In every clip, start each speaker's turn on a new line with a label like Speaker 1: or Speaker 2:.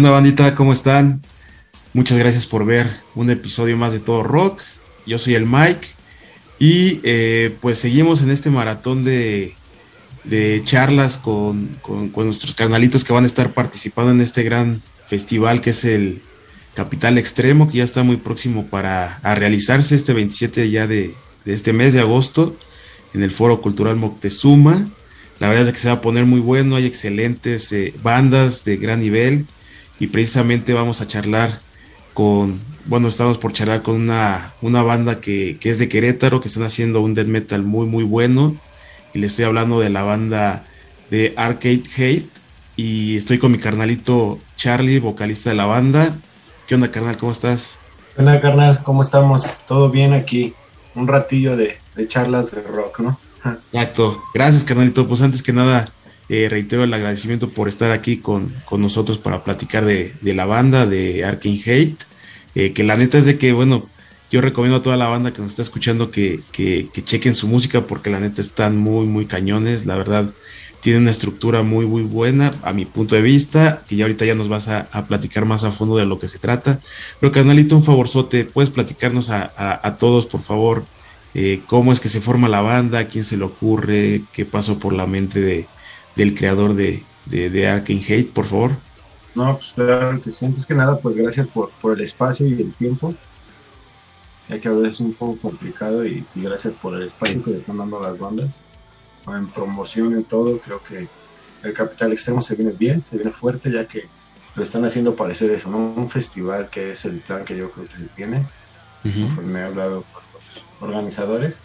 Speaker 1: onda bandita? ¿Cómo están? Muchas gracias por ver un episodio más de Todo Rock. Yo soy el Mike y eh, pues seguimos en este maratón de, de charlas con, con, nuestros carnalitos que van a estar participando en este gran festival que es el Capital Extremo, que ya está muy próximo para a realizarse este 27 ya de, de este mes de agosto en el Foro Cultural Moctezuma. La verdad es que se va a poner muy bueno, hay excelentes eh, bandas de gran nivel y precisamente vamos a charlar con, bueno, estamos por charlar con una, una banda que, que, es de Querétaro, que están haciendo un death metal muy, muy bueno. Y le estoy hablando de la banda de Arcade Hate. Y estoy con mi carnalito Charlie, vocalista de la banda. ¿Qué onda, carnal? ¿Cómo estás?
Speaker 2: ¿Qué onda, carnal? ¿Cómo estamos? ¿Todo bien aquí? Un ratillo de, de charlas de rock, ¿no?
Speaker 1: Exacto. Gracias, carnalito. Pues antes que nada, eh, reitero el agradecimiento por estar aquí con, con nosotros para platicar de, de, la banda de Arcane Hate. Eh, que la neta es de que, bueno, yo recomiendo a toda la banda que nos está escuchando que, que, que, chequen su música porque la neta están muy, muy cañones. La verdad, tiene una estructura muy, muy buena a mi punto de vista, que ya ahorita ya nos vas a, platicar más a fondo de lo que se trata. Pero, carnalito, un favorzote, ¿puedes platicarnos a, a, a todos, por favor? Eh, cómo es que se forma la banda, quién se le ocurre, qué pasó por la mente de, del creador de, de, de Arcane Hate, por favor.
Speaker 2: No, pues claro que sí. Antes que nada, pues gracias por, por el espacio y el tiempo. Ya que a veces es un poco complicado y, y gracias por el espacio que le están dando las bandas. En promoción y todo, creo que el Capital Extremo se viene bien, se viene fuerte, ya que lo están haciendo parecer eso, ¿no? Un festival que es el plan que yo creo que se tiene. Uh -huh. He hablado con los organizadores.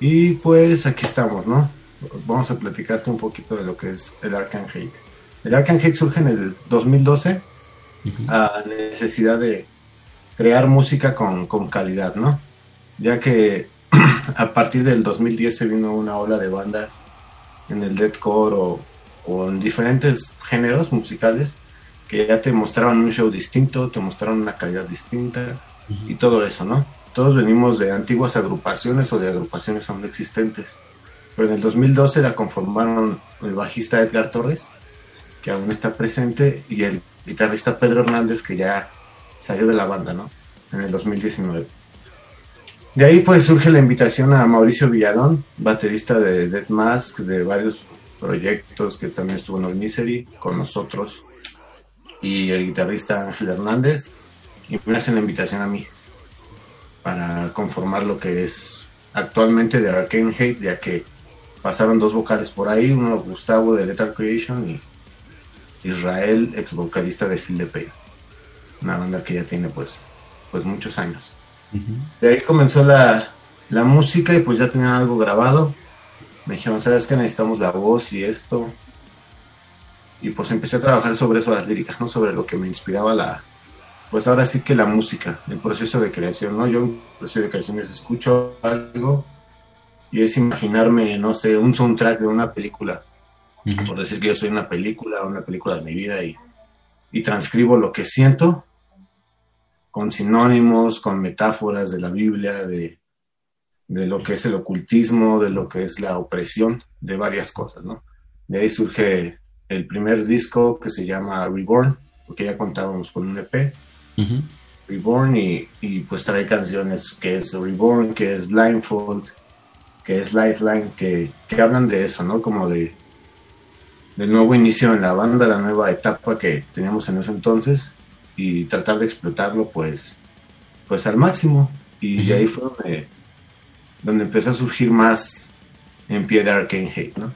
Speaker 2: Y pues aquí estamos, ¿no? Vamos a platicarte un poquito de lo que es el Arkham Hate. El Arkham Hate surge en el 2012 uh -huh. a necesidad de crear música con, con calidad, ¿no? Ya que a partir del 2010 se vino una ola de bandas en el deathcore o, o en diferentes géneros musicales que ya te mostraban un show distinto, te mostraron una calidad distinta uh -huh. y todo eso, ¿no? Todos venimos de antiguas agrupaciones o de agrupaciones aún existentes pero en el 2012 la conformaron el bajista Edgar Torres, que aún está presente, y el guitarrista Pedro Hernández, que ya salió de la banda, ¿no? En el 2019. De ahí pues surge la invitación a Mauricio Villalón, baterista de Dead Mask, de varios proyectos que también estuvo en All Misery con nosotros, y el guitarrista Ángel Hernández, y me hacen la invitación a mí para conformar lo que es actualmente de Arcane Hate, ya que pasaron dos vocales por ahí, uno Gustavo de Lethal Creation y Israel, ex vocalista de Phil. Una banda que ya tiene pues, pues muchos años. Uh -huh. De ahí comenzó la, la, música y pues ya tenían algo grabado. Me dijeron, ¿sabes qué? Necesitamos la voz y esto. Y pues empecé a trabajar sobre eso, las líricas, ¿no? Sobre lo que me inspiraba la, pues ahora sí que la música, el proceso de creación, ¿no? Yo en el proceso de creación es escucho algo y es imaginarme, no sé, un soundtrack de una película. Uh -huh. Por decir que yo soy una película, una película de mi vida y, y transcribo lo que siento con sinónimos, con metáforas de la Biblia, de, de lo que es el ocultismo, de lo que es la opresión, de varias cosas, ¿no? De ahí surge el primer disco que se llama Reborn, porque ya contábamos con un EP. Uh -huh. Reborn y, y pues trae canciones que es Reborn, que es Blindfold, que es Lifeline, que, que hablan de eso, ¿no? Como de del nuevo inicio en la banda, la nueva etapa que teníamos en ese entonces y tratar de explotarlo pues pues al máximo y uh -huh. de ahí fue donde, donde empezó a surgir más en pie de Arcane Hate, ¿no?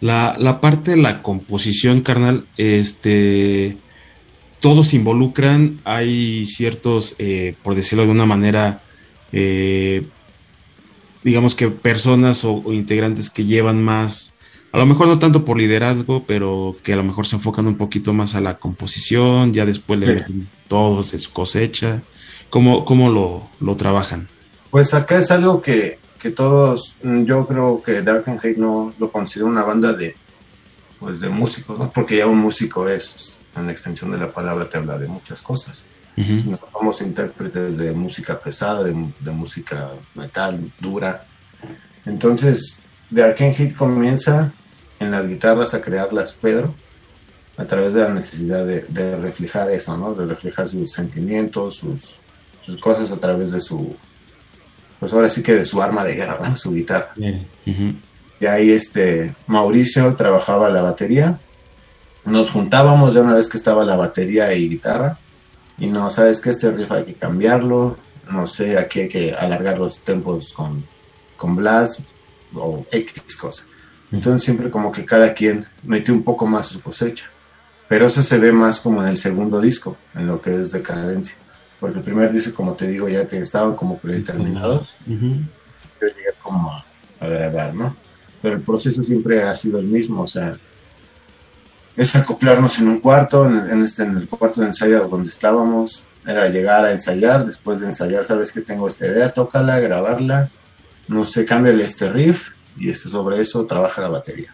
Speaker 1: La, la parte de la composición, carnal, este todos se involucran, hay ciertos, eh, por decirlo de una manera, eh, digamos que personas o, o, integrantes que llevan más, a lo mejor no tanto por liderazgo, pero que a lo mejor se enfocan un poquito más a la composición, ya después le meten sí. todos de su cosecha. ¿Cómo, cómo lo, lo, trabajan?
Speaker 2: Pues acá es algo que, que todos, yo creo que Dark and Hate no lo considera una banda de, pues de músicos, ¿no? porque ya un músico es, en la extensión de la palabra, te habla de muchas cosas. Uh -huh. Somos intérpretes de música pesada, de, de, música metal, dura. Entonces, The Arcane Hit comienza en las guitarras a crearlas Pedro, a través de la necesidad de, reflejar eso, ¿no? De reflejar sus sentimientos, sus, cosas a través de su, pues ahora sí que de su arma de guerra, Su guitarra. Y ahí este, Mauricio trabajaba la batería, nos juntábamos ya una vez que estaba la batería y guitarra, y no, sabes que este riff hay que cambiarlo, no sé, aquí hay que alargar los tempos con, con blast o X cosa. Entonces siempre como que cada quien metió un poco más su cosecha. Pero eso se ve más como en el segundo disco, en lo que es de cadencia. Porque el primer disco, como te digo, ya te estaban como predeterminados. Yo llegué como a, a grabar, ¿no? Pero el proceso siempre ha sido el mismo, o sea, es acoplarnos en un cuarto, en, este, en el cuarto de ensayo donde estábamos, era llegar a ensayar, después de ensayar, sabes que tengo esta idea, tócala, grabarla, no sé, cámbiale este riff y este, sobre eso trabaja la batería.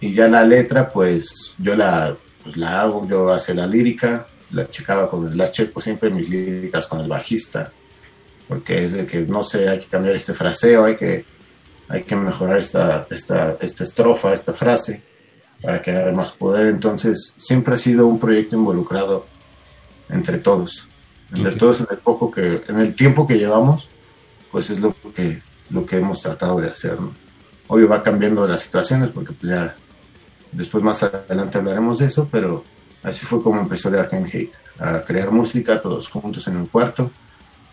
Speaker 2: Y ya la letra, pues yo la, pues, la hago, yo hace la lírica, la checaba con, la checo siempre mis líricas con el bajista, porque es de que, no sé, hay que cambiar este fraseo, hay que, hay que mejorar esta, esta, esta estrofa, esta frase para que agarre más poder. Entonces, siempre ha sido un proyecto involucrado entre todos. Entre todos en el poco que, en el tiempo que llevamos, pues es lo que, lo que hemos tratado de hacer. Obvio va cambiando las situaciones porque pues ya después más adelante hablaremos de eso, pero así fue como empezó de Arcane Hate, a crear música todos juntos en un cuarto,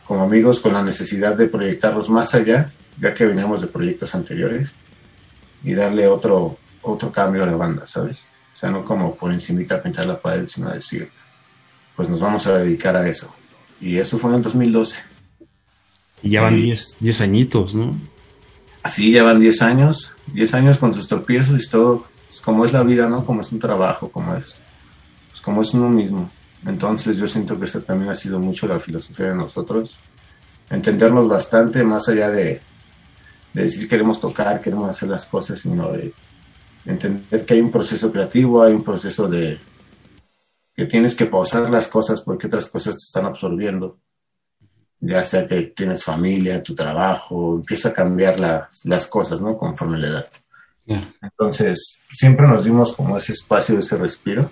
Speaker 2: como amigos con la necesidad de proyectarlos más allá, ya que veníamos de proyectos anteriores, y darle otro, otro cambio a la banda, ¿sabes? O sea, no como por encimita pintar la pared, sino decir, pues nos vamos a dedicar a eso. Y eso fue en el 2012.
Speaker 1: Y ya van 10 añitos, ¿no?
Speaker 2: Sí, ya van 10 años, 10 años con sus tropiezos y todo, pues, como es la vida, ¿no? Como es un trabajo, como es, pues como es uno mismo. Entonces yo siento que esta también ha sido mucho la filosofía de nosotros, entendernos bastante más allá de, de decir queremos tocar, queremos hacer las cosas, sino de entender que hay un proceso creativo, hay un proceso de que tienes que pausar las cosas porque otras cosas te están absorbiendo. Ya sea que tienes familia, tu trabajo, empieza a cambiar las cosas, ¿no? Conforme la edad. Entonces, siempre nos dimos como ese espacio, ese respiro.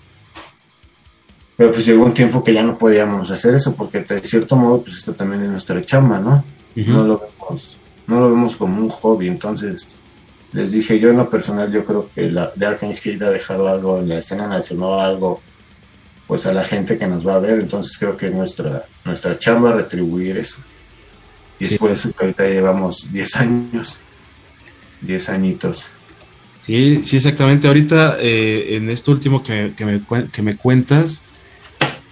Speaker 2: Pero pues llegó un tiempo que ya no podíamos hacer eso porque de cierto modo, pues esto también es nuestra chamba, ¿no? No lo vemos, no lo vemos como un hobby. Entonces, les dije, yo en lo personal, yo creo que la de Arcane ha dejado algo en la escena nacional, algo pues a la gente que nos va a ver, entonces creo que nuestra, nuestra chamba retribuir eso. Y es por eso que ahorita llevamos 10 años, 10 añitos.
Speaker 1: Sí, sí, exactamente. Ahorita, eh, en esto último que, que, me, que me cuentas,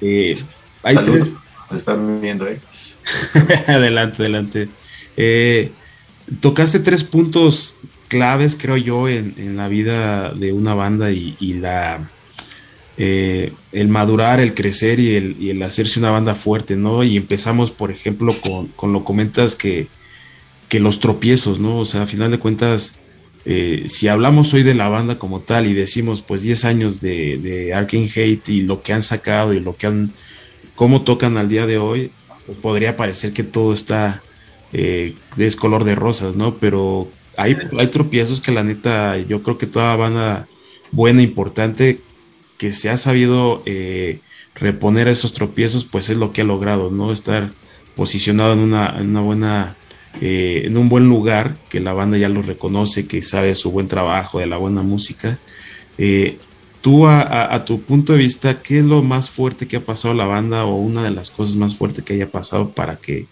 Speaker 1: eh, hay tres...
Speaker 2: están viendo, ¿eh?
Speaker 1: adelante, adelante. Eh, tocaste tres puntos claves, creo yo, en, la vida de una banda y, la eh, el madurar, el crecer y el, hacerse una banda fuerte, ¿no? Y empezamos, por ejemplo, con, lo comentas que, que, los tropiezos, ¿no? O sea, a final de cuentas, eh, si hablamos hoy de la banda como tal y decimos, pues 10 años de, de Arcane Hate y lo que han sacado y lo que han, cómo tocan al día de hoy, podría parecer que todo está eh, es color de rosas, ¿no? Pero hay, tropiezos que la neta, yo creo que toda banda buena, importante, que se ha sabido eh, reponer esos tropiezos, pues es lo que ha logrado, ¿no? Estar posicionado en una, en una buena, eh, en un buen lugar, que la banda ya lo reconoce, que sabe su buen trabajo, de la buena música. Eh, tú, a, a, tu punto de vista, ¿qué es lo más fuerte que ha pasado la banda o una de las cosas más fuertes que haya pasado para que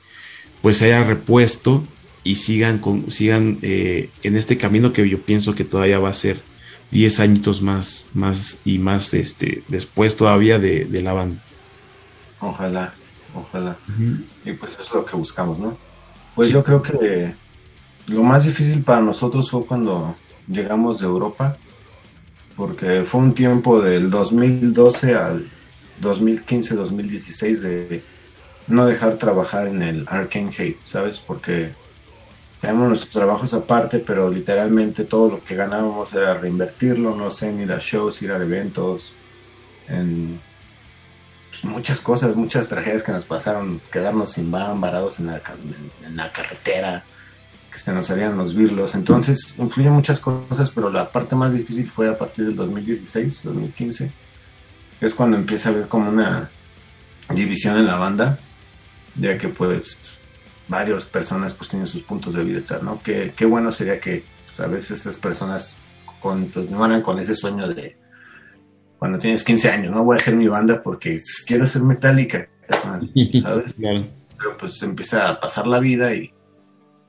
Speaker 1: pues se haya repuesto y sigan, con, sigan eh, en este camino que yo pienso que todavía va a ser 10 añitos más, más y más este, después todavía de, la banda.
Speaker 2: Ojalá, ojalá. Y pues eso es lo que buscamos, ¿no? Pues yo creo que lo más difícil para nosotros fue cuando llegamos de Europa, porque fue un tiempo del 2012 al 2015-2016 de no dejar trabajar en el Arcane Hate, ¿sabes? Porque tenemos nuestros trabajos aparte, pero literalmente todo lo que ganábamos era reinvertirlo, no sé, ir a shows, ir a eventos, en pues, muchas cosas, muchas tragedias que nos pasaron, quedarnos sin van, varados en la, en la carretera, que se nos salían los virlos. Entonces, influyen muchas cosas, pero la parte más difícil fue a partir del 2016, 2015, que es cuando empieza a haber como una división en la banda, ya que pues varias personas pues tienen sus puntos de vista, ¿no? Qué, qué bueno sería que pues, a veces esas personas con, pues, con ese sueño de cuando tienes 15 años, no voy a hacer mi banda porque quiero ser metálica, ¿sabes? Pero pues empieza a pasar la vida y,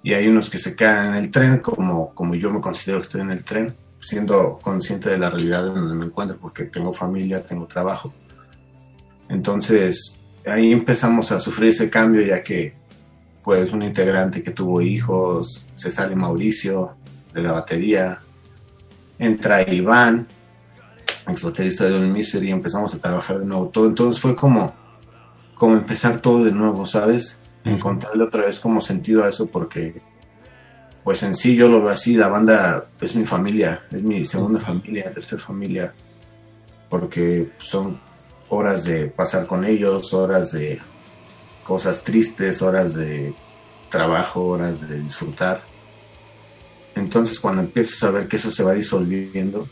Speaker 2: y, hay unos que se quedan en el tren, como, como yo me considero que estoy en el tren, siendo consciente de la realidad en donde me encuentro, porque tengo familia, tengo trabajo. Entonces, ahí empezamos a sufrir ese cambio, ya que pues un integrante que tuvo hijos, se sale Mauricio de la batería, entra Iván, ex baterista de Don Misery, y empezamos a trabajar de nuevo todo. Entonces fue como, como empezar todo de nuevo, ¿sabes? Encontrarle otra vez como sentido a eso porque, pues en sí yo lo veo así, la banda es mi familia, es mi segunda familia, tercera familia, porque son horas de pasar con ellos, horas de cosas tristes, horas de trabajo, horas de disfrutar. Entonces cuando empiezas a ver que eso se va disolviendo,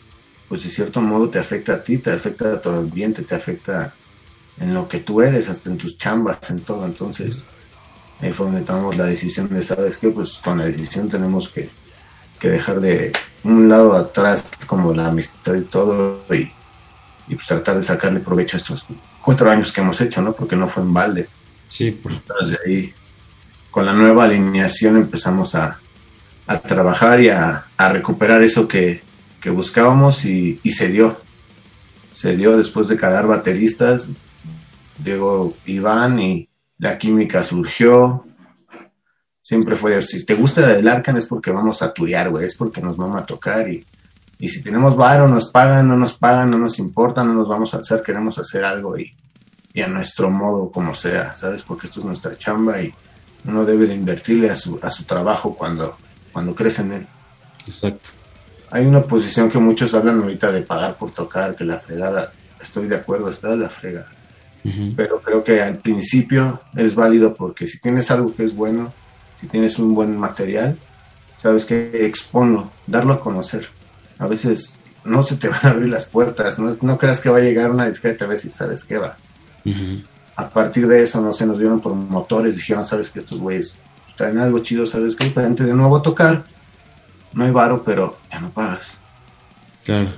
Speaker 2: pues de cierto modo te afecta a ti, te afecta a el ambiente, te afecta en lo que tú eres, hasta en tus chambas, en todo. Entonces ahí fue donde tomamos la decisión de, ¿sabes qué? Pues con la decisión tenemos que, dejar de un lado atrás como la amistad y todo y, y, pues tratar de sacarle provecho a estos cuatro años que hemos hecho, ¿no? Porque no fue en balde.
Speaker 1: Sí, por
Speaker 2: Entonces ahí con la nueva alineación empezamos a, a trabajar y a, recuperar eso que, buscábamos y, se dio. Se dio después de quedar bateristas, llegó Iván y la química surgió. Siempre fue, si te gusta el Arcan es porque vamos a turear, güey, es porque nos vamos a tocar y, y si tenemos varo, nos pagan, no nos pagan, no nos importa, no nos vamos a hacer, queremos hacer algo y, y a nuestro modo, como sea, ¿sabes? Porque esto es nuestra chamba y uno debe de invertirle a su, a su trabajo cuando, cuando crece en él.
Speaker 1: Exacto.
Speaker 2: Hay una posición que muchos hablan ahorita de pagar por tocar, que la fregada, estoy de acuerdo, está la frega. Pero creo que al principio es válido porque si tienes algo que es bueno, si tienes un buen material, sabes que exponlo, darlo a conocer. A veces no se te van a abrir las puertas, no, no creas que va a llegar una discreta a ver si sabes qué va. A partir de eso, no sé, nos vieron por motores, dijeron, sabes que estos güeyes traen algo chido, ¿sabes qué? Para de nuevo a tocar. No hay varo, pero ya no pagas.
Speaker 1: Claro.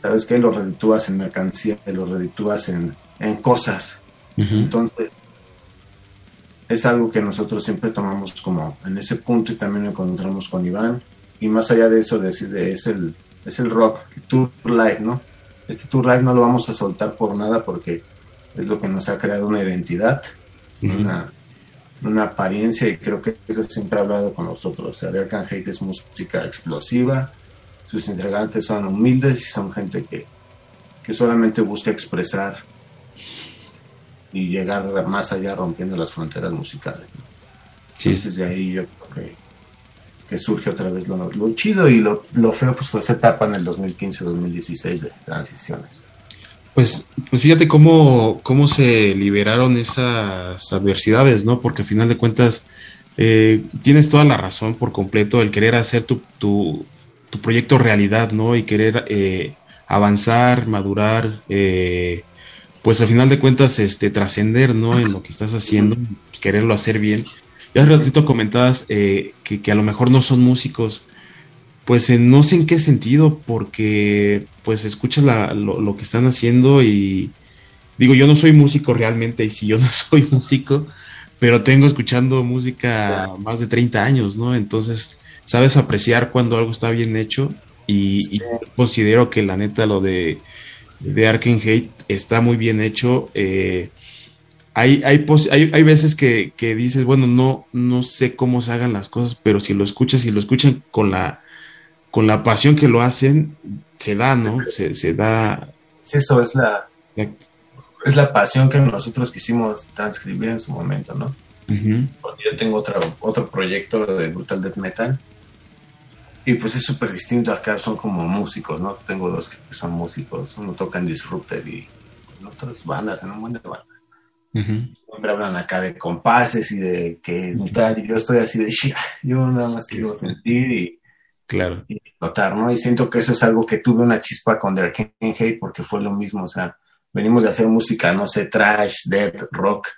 Speaker 2: ¿Sabes qué? Lo reditúas en mercancía, lo reditúas en, en cosas. Entonces, es algo que nosotros siempre tomamos como en ese punto y también lo encontramos con Iván. Y más allá de eso, decir, es el, es el rock, el tour live, ¿no? Este tour live no lo vamos a soltar por nada porque es lo que nos ha creado una identidad, una una apariencia y creo que eso siempre ha hablado con nosotros. O sea, Arcangel es música explosiva, sus integrantes son humildes y son gente que, solamente busca expresar y llegar más allá rompiendo las fronteras musicales. Entonces de ahí yo creo que, surge otra vez lo, lo chido y lo, lo, feo pues fue esa etapa en el 2015-2016 de transiciones.
Speaker 1: Pues, pues fíjate cómo, cómo se liberaron esas adversidades, ¿no? Porque al final de cuentas eh, tienes toda la razón por completo el querer hacer tu, tu, proyecto realidad, ¿no? Y querer eh, avanzar, madurar, eh, pues al final de cuentas este, trascender, ¿no? En lo que estás haciendo, quererlo hacer bien. Ya hace ratito comentabas que, que a lo mejor no son músicos, pues no sé en qué sentido, porque pues escuchas lo, que están haciendo y digo, yo no soy músico realmente, y si yo no soy músico, pero tengo escuchando música más de 30 años, ¿no? Entonces, sabes apreciar cuando algo está bien hecho y, considero que la neta lo de, de Hate está muy bien hecho. Eh, hay, hay, hay, veces que, que, dices, bueno, no, no sé cómo se hagan las cosas, pero si lo escuchas y lo escuchan con la con la pasión que lo hacen, se da, ¿no? Se, se da.
Speaker 2: Eso es la, es la pasión que nosotros quisimos transcribir en su momento, ¿no? Porque yo tengo otro, otro proyecto de Brutal Death Metal y pues es súper distinto. Acá son como músicos, ¿no? Tengo dos que son músicos. Uno toca en Disrupted y en otras bandas, en un buen de bandas. Siempre hablan acá de compases y de que tal, y yo estoy así de, yo nada más quiero sentir y,
Speaker 1: claro.
Speaker 2: y notar, ¿no? Y siento que eso es algo que tuve una chispa con The Arcane Hate porque fue lo mismo, o sea, venimos de hacer música, no sé, trash, death, rock,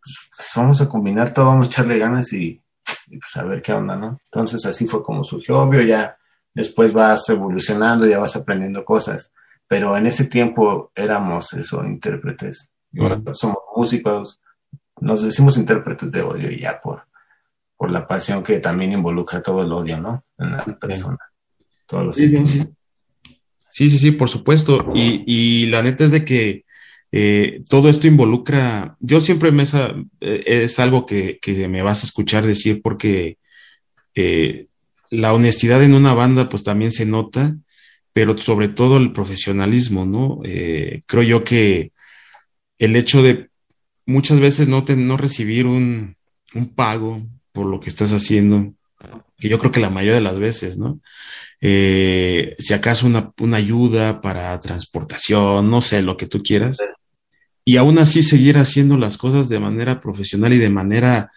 Speaker 2: pues, vamos a combinar todo, vamos a echarle ganas y, pues a ver qué onda, ¿no? Entonces así fue como surgió, obvio, ya después vas evolucionando, ya vas aprendiendo cosas, pero en ese tiempo éramos eso, intérpretes, y ahora somos músicos, nos decimos intérpretes de odio y ya por, por la pasión que también involucra todo el odio, ¿no? En la persona. Todos los
Speaker 1: sí, sí, sí, sí, por supuesto. Y, y la neta es de que eh, todo esto involucra, yo siempre me eh, es algo que, me vas a escuchar decir porque eh, la honestidad en una banda pues también se nota, pero sobre todo el profesionalismo, ¿no? creo yo que el hecho de muchas veces no, no recibir un, pago por lo que estás haciendo, que yo creo que la mayoría de las veces, ¿no? si acaso una, una, ayuda para transportación, no sé, lo que tú quieras, y aún así seguir haciendo las cosas de manera profesional y de manera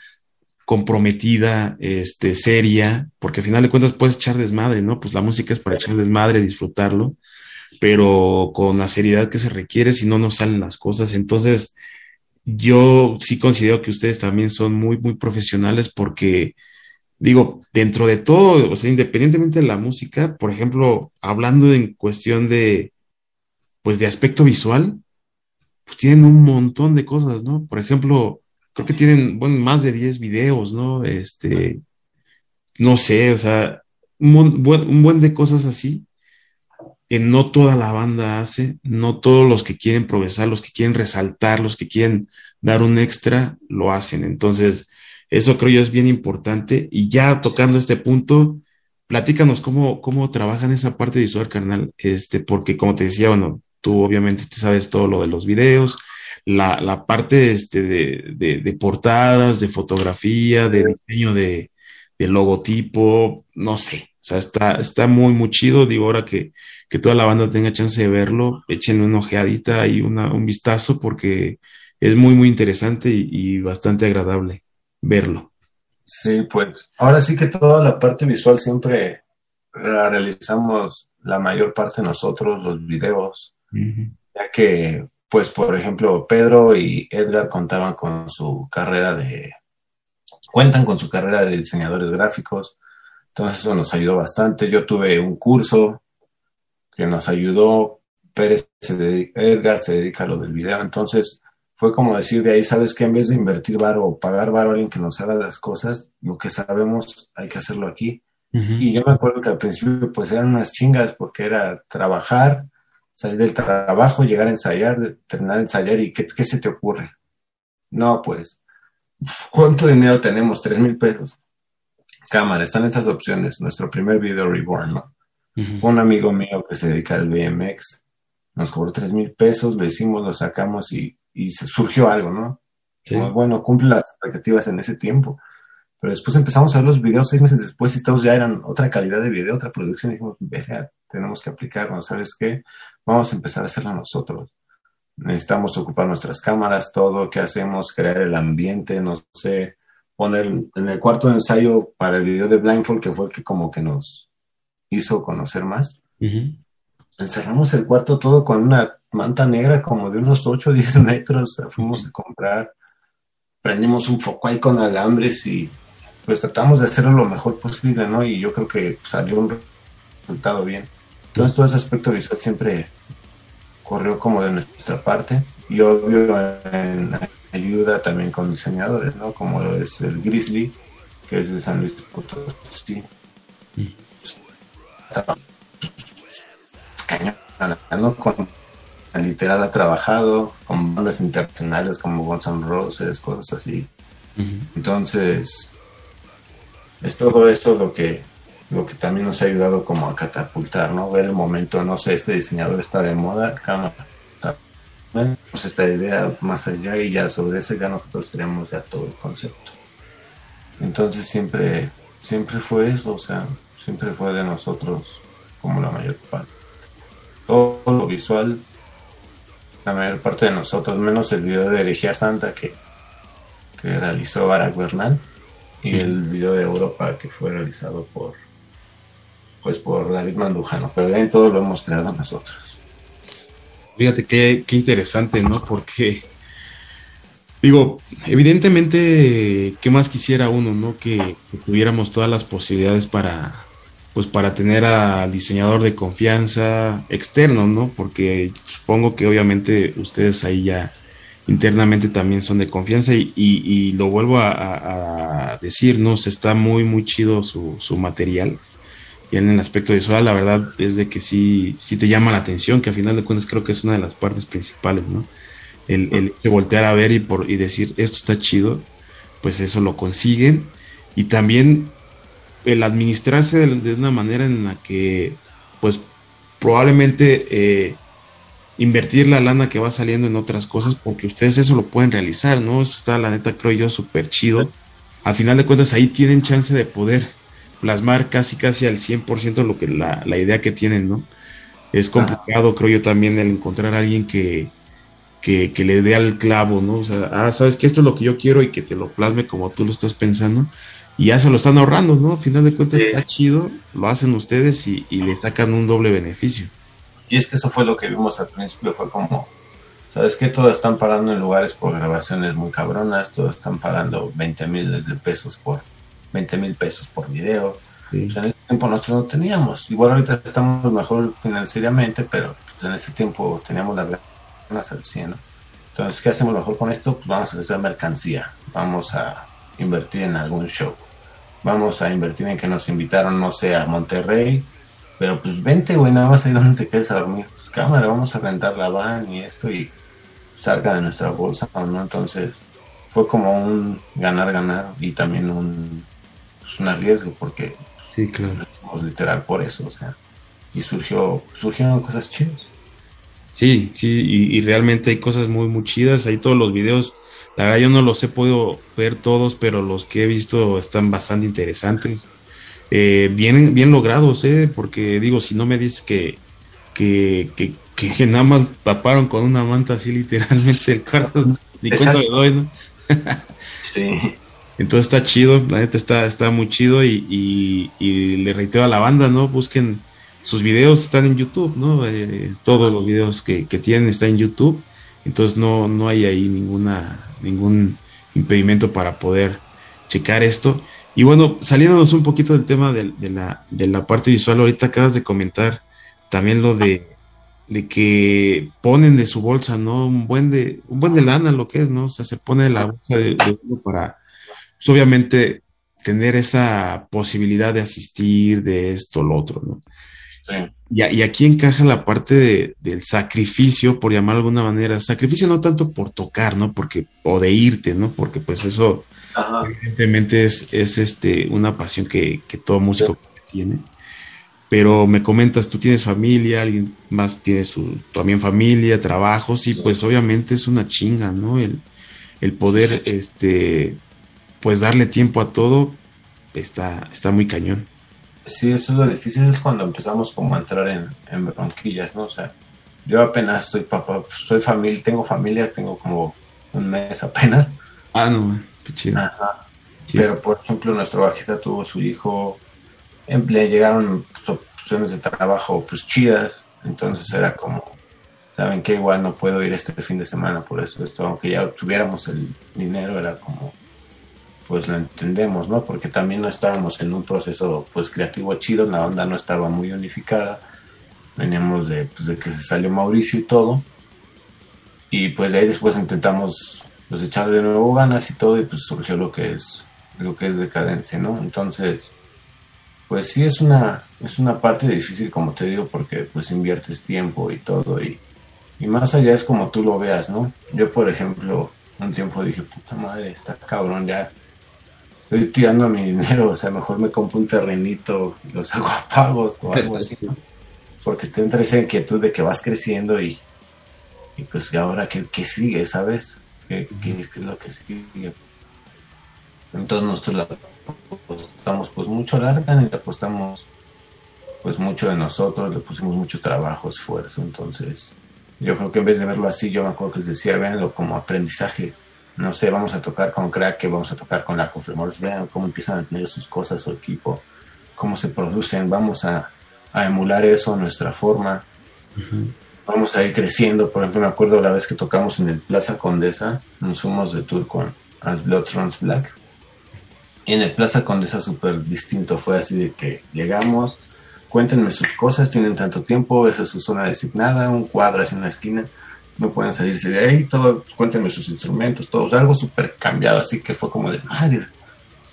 Speaker 1: comprometida, este, seria, porque al final de cuentas puedes echar desmadre, ¿no? Pues la música es para echar desmadre, disfrutarlo, pero con la seriedad que se requiere, si no, no salen las cosas. Entonces, yo sí considero que ustedes también son muy, muy profesionales porque, digo, dentro de todo, o sea, independientemente de la música, por ejemplo, hablando en cuestión de, pues, de aspecto visual, pues tienen un montón de cosas, ¿no? Por ejemplo, creo que tienen, bueno, más de 10 videos, ¿no? Este, no sé, o sea, un buen, de cosas así que no toda la banda hace, no todos los que quieren progresar, los que quieren resaltar, los que quieren dar un extra, lo hacen. Entonces, eso creo yo es bien importante. Y ya tocando este punto, platícanos cómo, cómo trabajan esa parte visual, carnal, este, porque como te decía, bueno, tú obviamente te sabes todo lo de los videos, la, la parte este de, de, portadas, de fotografía, de diseño de, de, logotipo, no sé, sea, está, está muy, muy chido, digo, ahora que, que toda la banda tenga chance de verlo, echen una ojeadita y una, un vistazo porque es muy, muy interesante y, y bastante agradable verlo.
Speaker 2: Sí, pues ahora sí que toda la parte visual siempre la realizamos la mayor parte de nosotros, los videos, ya que, pues, por ejemplo, Pedro y Edgar contaban con su carrera de, cuentan con su carrera de diseñadores gráficos, entonces eso nos ayudó bastante. Yo tuve un curso que nos ayudó, Pérez se Edgar se dedica a lo del video, entonces fue como decir de ahí, sabes que en vez de invertir varo o pagar varo a alguien que nos haga las cosas, lo que sabemos hay que hacerlo aquí. Y yo me acuerdo que al principio pues eran unas chingas porque era trabajar, salir del trabajo, llegar a ensayar, terminar de ensayar y ¿qué, se te ocurre? No, pues, ¿cuánto dinero tenemos? Tres mil pesos. Cámara, están estas opciones. Nuestro primer video Reborn, ¿no? Fue un amigo mío que se dedica al BMX. Nos cobró tres mil pesos, lo hicimos, lo sacamos y, y surgió algo, ¿no? bueno, cumple las expectativas en ese tiempo. Pero después empezamos a ver los videos seis meses después y todos ya eran otra calidad de video, otra producción. Y dijimos, verga, tenemos que aplicarnos, ¿sabes qué? Vamos a empezar a hacerlo nosotros. Necesitamos ocupar nuestras cámaras, todo, qué hacemos, crear el ambiente, no sé, poner en el cuarto de ensayo para el video de Blindfold, que fue el que como que nos hizo conocer más. Encerramos el cuarto todo con una manta negra como de unos 8 o 10 metros, fuimos a comprar, prendimos un foco ahí con alambres y pues tratamos de hacerlo lo mejor posible, ¿no? Y yo creo que salió un resultado bien. Entonces todo ese aspecto visual siempre corrió como de nuestra parte y obvio en ayuda también con diseñadores, ¿no? Como lo es el Grizzly, que es de San Luis Potosí. Cañón, ¿no? Con, literal ha trabajado con bandas internacionales como Guns N' Roses, cosas así. Entonces, es todo esto lo que lo que también nos ha ayudado como a catapultar, ¿no? Ver el momento, no sé, este diseñador está de moda, cámara, pues esta idea más allá y ya sobre eso ya nosotros tenemos ya todo el concepto. Entonces siempre, siempre fue eso, o sea, siempre fue de nosotros como la mayor parte. Todo lo visual la mayor parte de nosotros, menos el video de Herejía Santa que, que realizó Barack Bernal y el video de Europa que fue realizado por pues por David Mandujano, pero en todo lo hemos creado nosotros.
Speaker 1: Fíjate qué, qué interesante, ¿no? Porque Digo, evidentemente, ¿qué más quisiera uno, no? Que, tuviéramos todas las posibilidades para, pues, para tener al diseñador de confianza externo, ¿no? Porque supongo que obviamente ustedes ahí ya internamente también son de confianza y, y, lo vuelvo a, a, decir, ¿no? Se está muy, muy chido su, su material. Y en el aspecto visual, la verdad es de que sí, sí te llama la atención, que a final de cuentas creo que es una de las partes principales, ¿no? el, el voltear a ver y, por, y decir esto está chido, pues eso lo consiguen. Y también el administrarse de, una manera en la que, pues probablemente eh, invertir la lana que va saliendo en otras cosas, porque ustedes eso lo pueden realizar, ¿no? Eso está, la neta, creo yo, súper chido. Al final de cuentas, ahí tienen chance de poder plasmar casi, casi al 100% lo que la, la idea que tienen, ¿no? Es complicado, creo yo, también el encontrar a alguien que, que, le dé al clavo, ¿no? O sea, ah, sabes que esto es lo que yo quiero y que te lo plasme como tú lo estás pensando. Y ya se lo están ahorrando, ¿no? Al final de cuentas está chido, lo hacen ustedes y, le sacan un doble beneficio.
Speaker 2: Y es que eso fue lo que vimos al principio, fue como, ¿sabes qué? Todos están parando en lugares por grabaciones muy cabronas, todos están pagando 20 mil de pesos por, 20 mil pesos por video. en ese tiempo nosotros no teníamos. Igual ahorita estamos mejor financieramente, pero pues, en ese tiempo teníamos las ganas al 100. Entonces, ¿qué hacemos mejor con esto? Pues vamos a hacer mercancía, vamos a invertir en algún show, vamos a invertir en que nos invitaron, no sé, a Monterrey, pero pues vente, güey, nada más ahí donde te quedes a dormir. Pues cámara, vamos a rentar la van y esto y salga de nuestra bolsa, ¿no? Entonces, fue como un ganar-ganar y también un, pues, un arriesgo, porque
Speaker 1: sí, claro.
Speaker 2: literal por eso, o sea, y surgió, surgieron cosas chidas.
Speaker 1: Sí, sí, y, realmente hay cosas muy, muy chidas. Hay todos los videos. La verdad, yo no los he podido ver todos, pero los que he visto están bastante interesantes. Eh, bien, bien logrados, ¿eh? Porque digo, si no me dices que, que, que, nada más taparon con una manta así literalmente el cuarto, ni cuenta le doy, ¿no? sí. Entonces está chido, la neta está, está muy chido y, le reitero a la banda, ¿no? Busquen sus videos están en YouTube, ¿no? Eh, todos los videos que, tienen están en YouTube, entonces no, no hay ahí ninguna, ningún impedimento para poder checar esto. Y bueno, saliéndonos un poquito del tema de, la, de la parte visual, ahorita acabas de comentar también lo de, de que ponen de su bolsa, ¿no? Un buen de, un buen de lana lo que es, ¿no? O sea, se pone de la bolsa de, para, pues, obviamente, tener esa posibilidad de asistir, de esto, lo otro, ¿no? Y, aquí encaja la parte del sacrificio, por llamar de alguna manera. Sacrificio no tanto por tocar, ¿no? Porque, o de irte, ¿no? Porque pues eso evidentemente es, es este, una pasión que, todo músico tiene. Pero me comentas, tú tienes familia, alguien más tiene su, también familia, trabajos, y pues obviamente es una chinga, ¿no? El, el poder, este, pues darle tiempo a todo, está, está muy cañón.
Speaker 2: Sí, eso es lo difícil, es cuando empezamos como a entrar en, en bronquillas, ¿no? O sea, yo apenas estoy papá, soy familia, tengo familia, tengo como un mes apenas.
Speaker 1: Ah, no, qué chido.
Speaker 2: Pero, por ejemplo, nuestro bajista tuvo su hijo, em, le llegaron opciones de trabajo pues chidas, entonces era como, ¿saben qué? Igual no puedo ir este fin de semana por eso, esto, aunque ya tuviéramos el dinero, era como, pues lo entendemos, ¿no? Porque también no estábamos en un proceso pues creativo chido, la onda no estaba muy unificada, veníamos de, pues, de que se salió Mauricio y todo, y pues de ahí después intentamos pues echarle de nuevo ganas y todo, y pues surgió lo que es, lo que es decadencia, ¿no? Entonces, pues sí es una, es una parte difícil, como te digo, porque pues inviertes tiempo y todo, y, y más allá es como tú lo veas, ¿no? Yo, por ejemplo, un tiempo dije, puta madre, está cabrón, ya estoy tirando mi dinero, o sea, mejor me compro un terrenito los hago a pagos o algo así, Porque te entra esa inquietud de que vas creciendo y, y pues ahora qué, qué sigue, ¿sabes? ¿Qué, qué, es lo que sigue? Entonces nosotros la apostamos pues mucho a la y le apostamos pues mucho de nosotros, le pusimos mucho trabajo, esfuerzo, entonces yo creo que en vez de verlo así, yo me acuerdo que les decía, véanlo como aprendizaje. No sé, vamos a tocar con Crack, vamos a tocar con la Confirmores, vean cómo empiezan a tener sus cosas, su equipo, cómo se producen, vamos a, emular eso a nuestra forma. Vamos a ir creciendo. Por ejemplo, me acuerdo la vez que tocamos en el Plaza Condesa, nos fuimos de tour con As Blood Runs Black. Y en el Plaza Condesa súper distinto, fue así de que llegamos, cuéntenme sus cosas, tienen tanto tiempo, esa es su zona designada, un cuadro así en la esquina, no pueden salirse de ahí, todo, cuéntenme sus instrumentos, todo, algo súper cambiado, así que fue como de madre.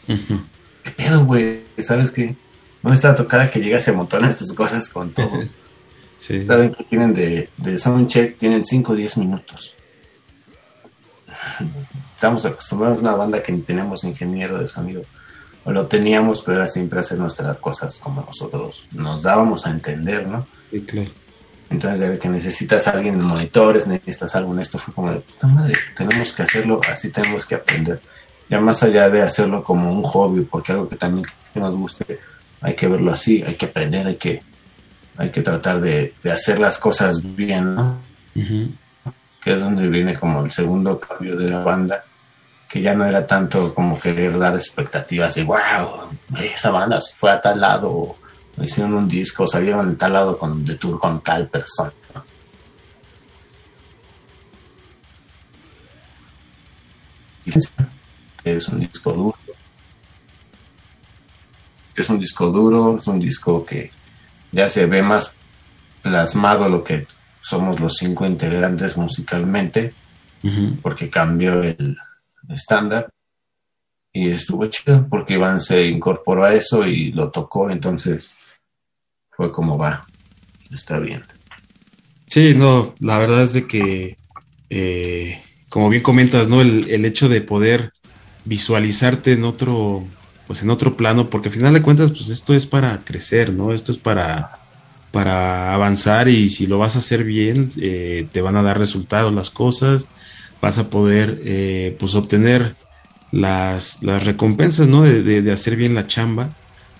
Speaker 2: ¿Qué pedo, güey? ¿Sabes qué? No está tocada que llegase a montones tus cosas con todos. Saben que tienen de, de soundcheck, tienen 5 o 10 minutos. Estamos acostumbrados a una banda que ni tenemos ingeniero de sonido lo teníamos, pero era siempre hacer nuestras cosas como nosotros nos dábamos a entender, ¿no?
Speaker 1: Sí, claro.
Speaker 2: Entonces, de que necesitas a alguien en monitores, necesitas algo en esto, fue como de puta madre, tenemos que hacerlo, así tenemos que aprender. Ya más allá de hacerlo como un hobby, porque algo que también nos guste, hay que verlo así, hay que aprender, hay que, hay que tratar de, hacer las cosas bien, ¿no? Que es donde viene como el segundo cambio de la banda que ya no era tanto como querer dar expectativas de wow, esa banda se fue a tal lado, hicieron un disco, salieron en tal lado con, de tour con tal persona. Es un disco duro. Es un disco duro, es un disco que ya se ve más plasmado lo que somos los cinco integrantes musicalmente, porque cambió el, estándar y estuvo chido porque Iván se incorporó a eso y lo tocó, entonces fue como va, está bien.
Speaker 1: Sí, no, la verdad es de que, eh, como bien comentas, ¿no? El, el, hecho de poder visualizarte en otro, pues en otro plano, porque al final de cuentas, pues esto es para crecer, ¿no? Esto es para, para avanzar y si lo vas a hacer bien, eh, te van a dar resultados las cosas vas a poder eh, pues obtener las, las recompensas ¿no? De, hacer bien la chamba,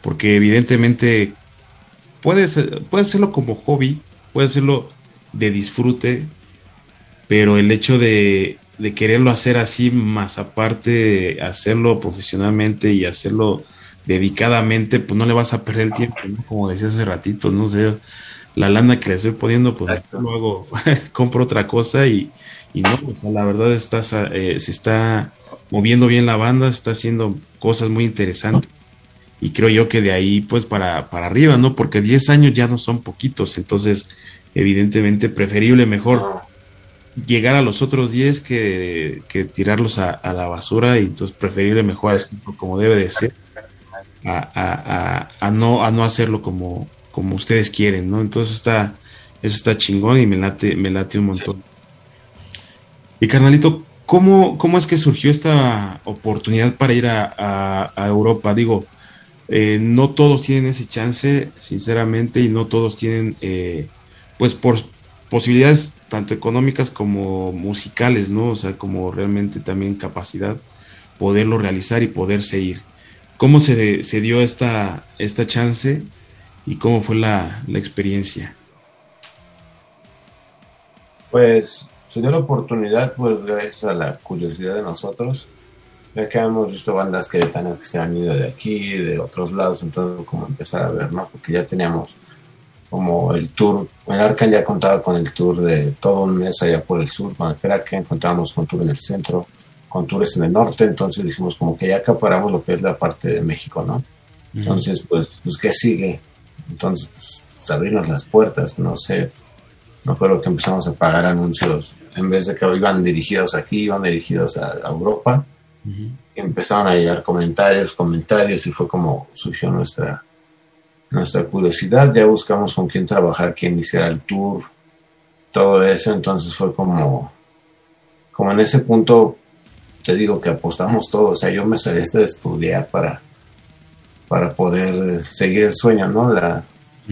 Speaker 1: porque evidentemente puedes, puedes hacerlo como hobby, puedes hacerlo de disfrute, pero el hecho de, de quererlo hacer así, más aparte hacerlo profesionalmente y hacerlo dedicadamente, pues no le vas a perder el tiempo, como decía hace ratito, no sé, la lana que le estoy poniendo, pues luego compro otra cosa y, y no, pues la verdad está, eh, se está moviendo bien la banda, está haciendo cosas muy interesantes. Y creo yo que de ahí, pues, para, para arriba, ¿no? Porque 10 años ya no son poquitos, entonces, evidentemente, preferible mejor llegar a los otros 10 que, tirarlos a, la basura, y entonces preferible mejor esto como debe de ser, a, no, a no hacerlo como, como ustedes quieren, ¿no? Entonces está, eso está chingón y me late, me late un montón. Y carnalito, ¿cómo, ¿cómo es que surgió esta oportunidad para ir a, Europa? Digo, eh, no todos tienen ese chance, sinceramente, y no todos tienen, eh, pues, por posibilidades tanto económicas como musicales, ¿no? O sea, como realmente también capacidad, poderlo realizar y poderse ir. ¿Cómo se, se dio esta, esta chance y cómo fue la, la experiencia?
Speaker 2: Pues se dio la oportunidad, pues gracias a la curiosidad de nosotros, ya que hemos visto bandas queretanas que se han ido de aquí, de otros lados, entonces como empezar a ver, ¿no? Porque ya teníamos como el tour, el Arcan ya contaba con el tour de todo un mes allá por el sur, con el Kraken, contábamos con tour en el centro, con tours en el norte, entonces dijimos como que ya acaparamos lo que es la parte de México, ¿no? Entonces, pues, pues, ¿qué sigue? Entonces, pues, abrirnos las puertas, no sé, me acuerdo que empezamos a pagar anuncios en vez de que iban dirigidos aquí, iban dirigidos a, Europa. Empezaron a llegar comentarios, comentarios, y fue como surgió nuestra, nuestra curiosidad. Ya buscamos con quién trabajar, quién hiciera el tour, todo eso. Entonces fue como, como en ese punto, te digo que apostamos todo. O sea, yo me salí de estudiar para, para poder seguir el sueño, ¿no? La,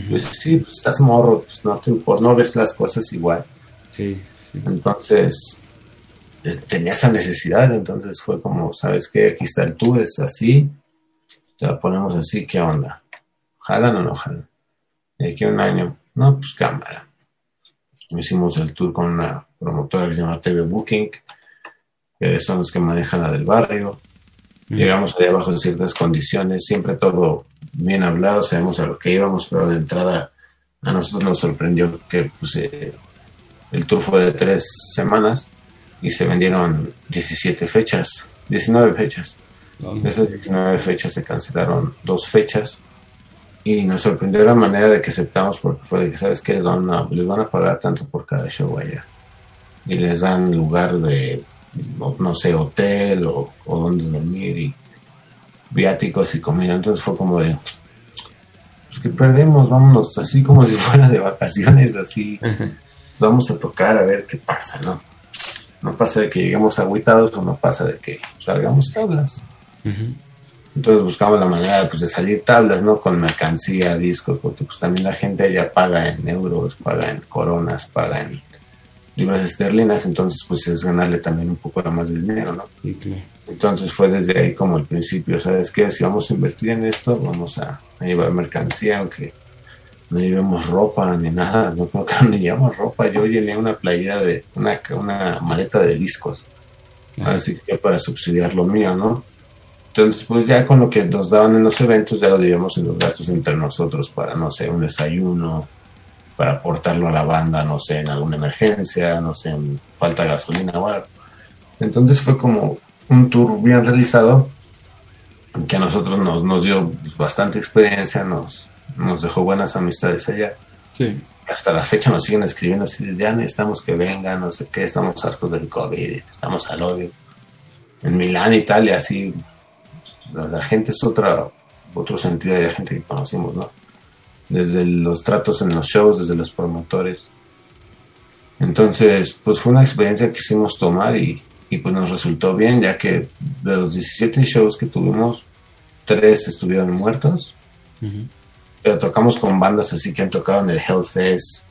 Speaker 2: pues sí, pues estás morro, pues no te no ves las cosas igual.
Speaker 1: Sí.
Speaker 2: Entonces, eh, tenía esa necesidad, entonces fue como, ¿sabes qué? Aquí está el tour, es así, te la ponemos así, ¿qué onda? ¿Jalan o no jalan? De aquí un año, no, pues cámara. hicimos el tour con una promotora que se llama TV Booking, que son los que manejan la del barrio. Llegamos allá bajo ciertas condiciones, siempre todo bien hablado, sabemos a lo que íbamos, pero de entrada a nosotros nos sorprendió que pues, eh, el tour fue de tres semanas y se vendieron 17 fechas, 19 fechas. De esas 19 fechas se cancelaron dos fechas y nos sorprendió la manera de que aceptamos porque fue de que, ¿sabes qué? Les van a, les van a pagar tanto por cada show allá. Y les dan lugar de, no, sé, hotel o, o donde dormir y viáticos y comida. Entonces fue como de, pues que perdemos, vámonos así como si fuera de vacaciones, así. Vamos a tocar a ver qué pasa, ¿no? No pasa de que lleguemos agüitados o no pasa de que salgamos tablas. Entonces buscamos la manera pues, de salir tablas, ¿no? Con mercancía, discos, porque pues también la gente ya paga en euros, paga en coronas, paga en libras esterlinas, entonces pues es ganarle también un poco más de dinero, ¿no? Entonces fue desde ahí como el principio, ¿sabes qué? Si vamos a invertir en esto, vamos a, llevar mercancía, aunque no llevemos ropa ni nada, no creo que no llevamos ropa, yo llené una playera de, una, una maleta de discos, así que para subsidiar lo mío, ¿no? Entonces, pues ya con lo que nos daban en los eventos, ya lo dividíamos en los gastos entre nosotros para, no sé, un desayuno, para aportarlo a la banda, no sé, en alguna emergencia, no sé, en falta de gasolina o algo. Entonces fue como un tour bien realizado, que a nosotros nos, nos dio bastante experiencia, nos, nos dejó buenas amistades allá.
Speaker 1: Sí.
Speaker 2: Hasta la fecha nos siguen escribiendo así, ya necesitamos que vengan, no sé qué, estamos hartos del COVID, estamos al odio. En Milán, Italia, así la, gente es otra, otro sentido de la gente que conocimos, ¿no? Desde los tratos en los shows, desde los promotores. Entonces, pues fue una experiencia que quisimos tomar y, y pues nos resultó bien, ya que de los 17 shows que tuvimos, tres estuvieron muertos. Pero tocamos con bandas así que han tocado en el Hellfest.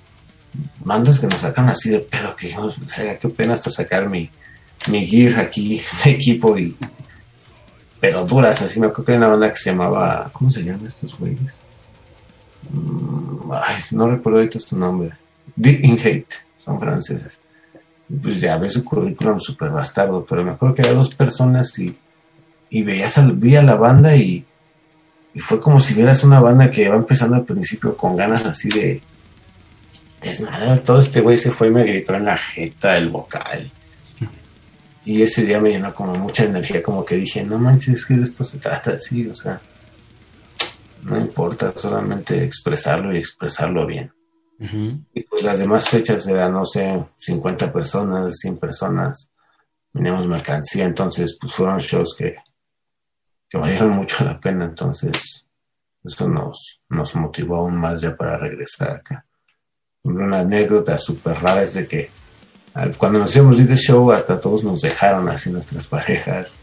Speaker 2: Bandas que nos sacan así de pedo, que dijimos, qué pena hasta sacar mi, mi gear aquí de equipo y, pero duras, así me acuerdo que hay una banda que se llamaba, ¿cómo se llaman estos güeyes? Mm, ay, no recuerdo ahorita su nombre. Deep in Hate, son franceses. Pues ya ves su currículum súper bastardo, pero me acuerdo que había dos personas y, y veías a, vi a la banda y, y fue como si vieras una banda que va empezando al principio con ganas así de desmadrar. Todo este güey se fue y me gritó en la jeta el vocal y ese día me llenó como mucha energía, como que dije, no manches, es que de esto se trata así, o sea, no importa, solamente expresarlo y expresarlo bien. Y pues las demás fechas eran, no sé, 50 personas, 100 personas, teníamos mercancía, entonces pues fueron shows que, que valieron mucho la pena, entonces eso nos, nos motivó aún más ya para regresar acá. Una anécdota súper rara es de que cuando nos íbamos ir de show, hasta todos nos dejaron así nuestras parejas.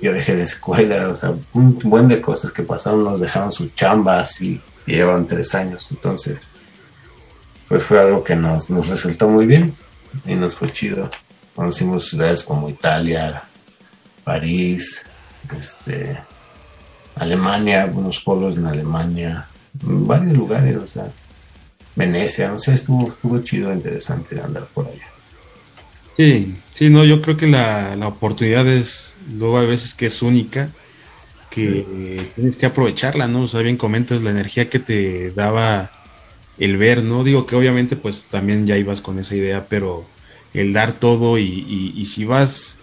Speaker 2: Yo dejé la escuela, o sea, un buen de cosas que pasaron, nos dejaron sus chambas y, llevan tres años. Entonces, pues fue algo que nos, nos resultó muy bien y nos fue chido. Conocimos ciudades como Italia, París, este, Alemania, algunos pueblos en Alemania, varios lugares, o sea, Venecia, no sé, estuvo, estuvo chido, interesante andar por allá.
Speaker 1: Sí, sí, no, yo creo que la, oportunidad es, luego hay veces que es única, que tienes que aprovecharla, ¿no? O sea, bien comentas la energía que te daba el ver, ¿no? Digo que obviamente pues también ya ibas con esa idea, pero el dar todo y, y, si vas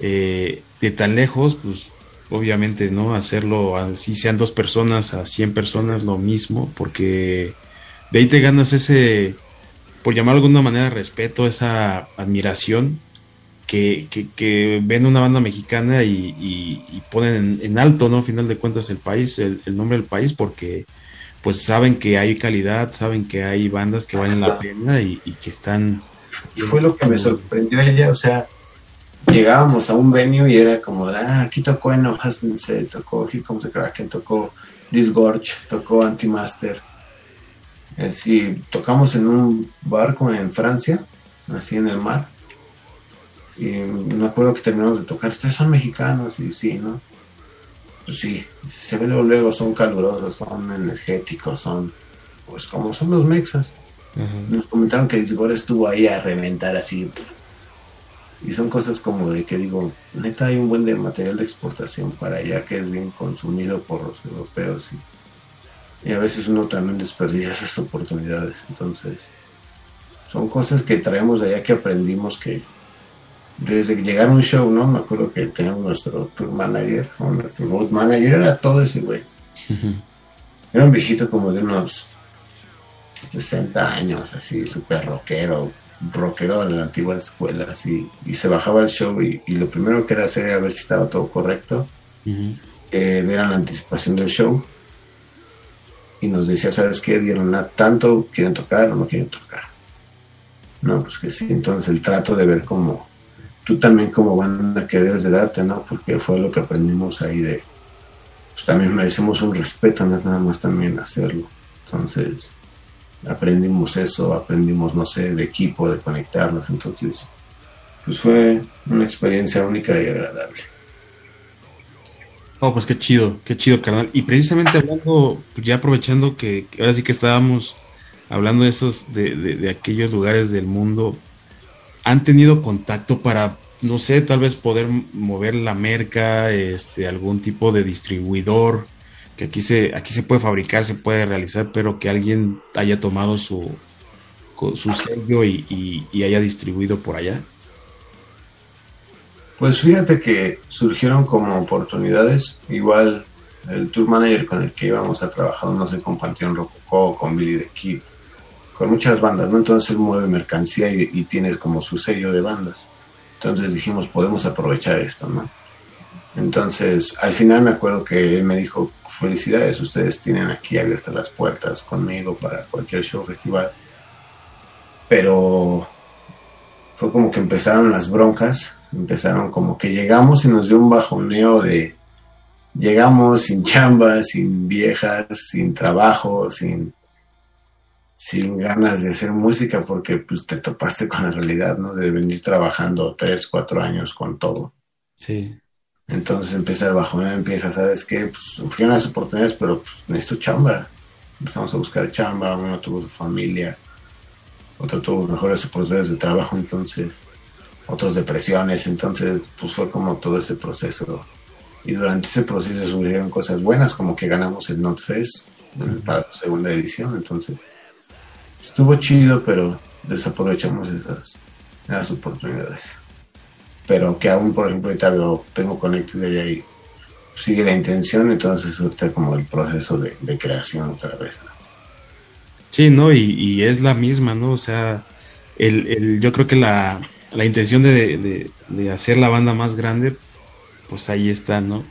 Speaker 1: eh, de tan lejos, pues obviamente, ¿no? Hacerlo así sean dos personas a cien personas, lo mismo, porque de ahí te ganas ese, por llamarlo de alguna manera, respeto, esa admiración que, que, ven una banda mexicana y, ponen en, alto, ¿no? Final de cuentas, el país, el, nombre del país, porque pues saben que hay calidad, saben que hay bandas que valen la pena y, que están...
Speaker 2: Fue lo que me sorprendió ella, o sea, llegábamos a un venue y era como, ah, aquí tocó Eno se tocó Here Comes the Kraken, tocó Disgorge, tocó Antimaster eh, si tocamos en un barco en Francia, así en el mar. Y me acuerdo que terminamos de tocar. Ustedes son mexicanos, y sí, ¿no? Pues sí, se ve luego, son calurosos, son energéticos, son pues como son los mexas. Nos comentaron que Discord estuvo ahí a reventar así. Y son cosas como de que digo, neta hay un buen de material de exportación para allá que es bien consumido por los europeos y, y a veces uno también desperdicia esas oportunidades. Entonces, son cosas que traemos de allá que aprendimos que desde que llegaron a un show, ¿no? Me acuerdo que teníamos nuestro tour manager, o nuestro road manager, era todo ese güey. Era un viejito como de unos 60 años, así, súper rockero, rockero de la antigua escuela, así, y se bajaba el show y, lo primero que era hacer era ver si estaba todo correcto, eh, ver la anticipación del show, y nos decía, ¿sabes qué? Dieron tanto, ¿quieren tocar o no quieren tocar? No, pues que sí, entonces el trato de ver cómo tú también como banda que debes de darte, ¿no? Porque fue lo que aprendimos ahí de, pues también merecemos un respeto, no es nada más también hacerlo. Entonces, aprendimos eso, aprendimos, no sé, de equipo, de conectarnos, entonces, pues fue una experiencia única y agradable.
Speaker 1: Oh, pues qué chido, qué chido, carnal. Y precisamente hablando, pues ya aprovechando que, ahora sí que estábamos hablando de esos, de, de aquellos lugares del mundo han tenido contacto para, no sé, tal vez poder mover la merca, este, algún tipo de distribuidor, que aquí se, aquí se puede fabricar, se puede realizar, pero que alguien haya tomado su, su sello y, haya distribuido por allá?
Speaker 2: Pues fíjate que surgieron como oportunidades, igual el tour manager con el que íbamos a trabajar, no sé, con Panteón Rococó, con Billy the Kid, con muchas bandas, ¿no? Entonces mueve mercancía y, tiene como su sello de bandas. Entonces dijimos, podemos aprovechar esto, ¿no? Entonces, al final me acuerdo que él me dijo, felicidades, ustedes tienen aquí abiertas las puertas conmigo para cualquier show, festival. Pero fue como que empezaron las broncas, empezaron como que llegamos y nos dio un bajoneo de, llegamos sin chamba, sin viejas, sin trabajo, sin sin ganas de hacer música porque pues te topaste con la realidad, ¿no? De venir trabajando tres, cuatro años con todo.
Speaker 1: Sí.
Speaker 2: Entonces empieza el bajón, empieza, ¿sabes qué? Pues surgieron las oportunidades, pero pues necesito chamba. Empezamos a buscar chamba, uno tuvo su familia, otro tuvo mejores oportunidades de trabajo, entonces, otros depresiones, entonces, pues fue como todo ese proceso. Y durante ese proceso surgieron cosas buenas, como que ganamos el NotFest para la segunda edición, entonces estuvo chido, pero desaprovechamos esas, esas oportunidades. Pero que aún, por ejemplo, ahorita tengo Connected de ahí sigue la intención, entonces está como el proceso de, creación otra vez.
Speaker 1: Sí, ¿no? Y, es la misma, ¿no? O sea, el, yo creo que la, intención de, hacer la banda más grande, pues ahí está, ¿no?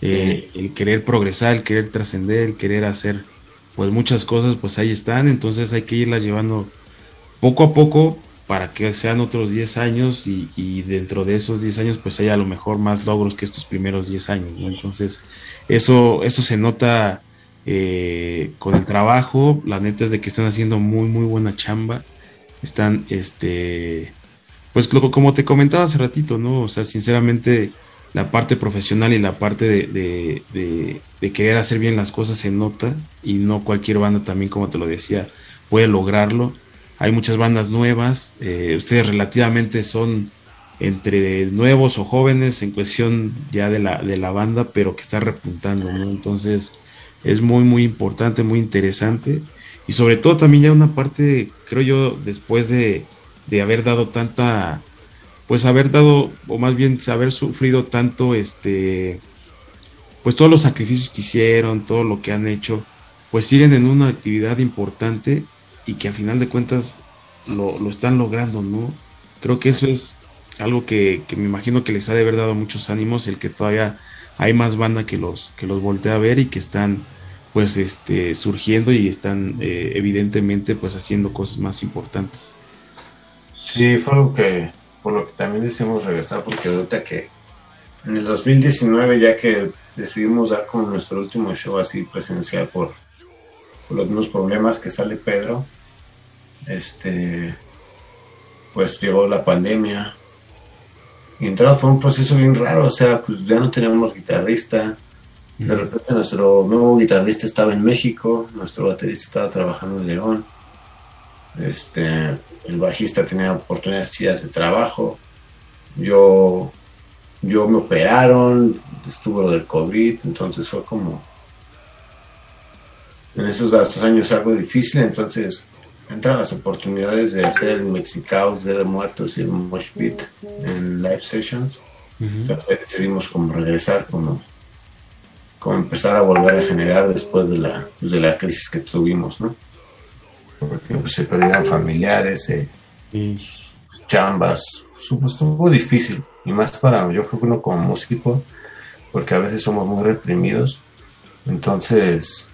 Speaker 1: Eh, el querer progresar, el querer trascender, el querer hacer pues muchas cosas pues ahí están, entonces hay que irlas llevando poco a poco para que sean otros 10 años y, dentro de esos 10 años pues haya a lo mejor más logros que estos primeros 10 años, Entonces eso, eso se nota eh, con el trabajo, la neta es de que están haciendo muy muy buena chamba, están este pues como te comentaba hace ratito, ¿no? O sea, sinceramente la parte profesional y la parte de, de, querer hacer bien las cosas se nota y no cualquier banda también, como te lo decía, puede lograrlo. Hay muchas bandas nuevas, eh, ustedes relativamente son entre nuevos o jóvenes en cuestión ya de la, de la banda, pero que está repuntando, ¿no? Entonces es muy, muy importante, muy interesante. Y sobre todo también ya una parte, creo yo, después de, de haber dado tanta pues haber dado, o más bien haber sufrido tanto, este, pues todos los sacrificios que hicieron, todo lo que han hecho, pues siguen en una actividad importante y que a final de cuentas lo, están logrando, ¿no? Creo que eso es algo que, me imagino que les ha de haber dado muchos ánimos, el que todavía hay más banda que los, que los voltea a ver y que están pues este surgiendo y están eh, evidentemente pues haciendo cosas más importantes.
Speaker 2: Sí, fue algo que por lo que también decidimos regresar, porque ahorita que en el 2019, ya que decidimos dar como nuestro último show así presencial por, los mismos problemas que sale Pedro, este, pues llegó la pandemia. Y entramos por un proceso bien raro, o sea, pues ya no teníamos guitarrista, de repente nuestro nuevo guitarrista estaba en México, nuestro baterista estaba trabajando en León, Este, el bajista tenía oportunidades chidas de trabajo. Yo, yo me operaron, estuvo lo del COVID, entonces fue como en esos, estos años algo difícil, entonces entran las oportunidades de hacer el Mexicaos de Muertos y el Mosh Pit en live sessions. decidimos como regresar, como, como empezar a volver a generar después de la, pues, de la crisis que tuvimos, ¿no? Porque pues, se perdieron familiares, eh, chambas, estuvo difícil, y más para yo creo que uno como músico, porque a veces somos muy reprimidos, entonces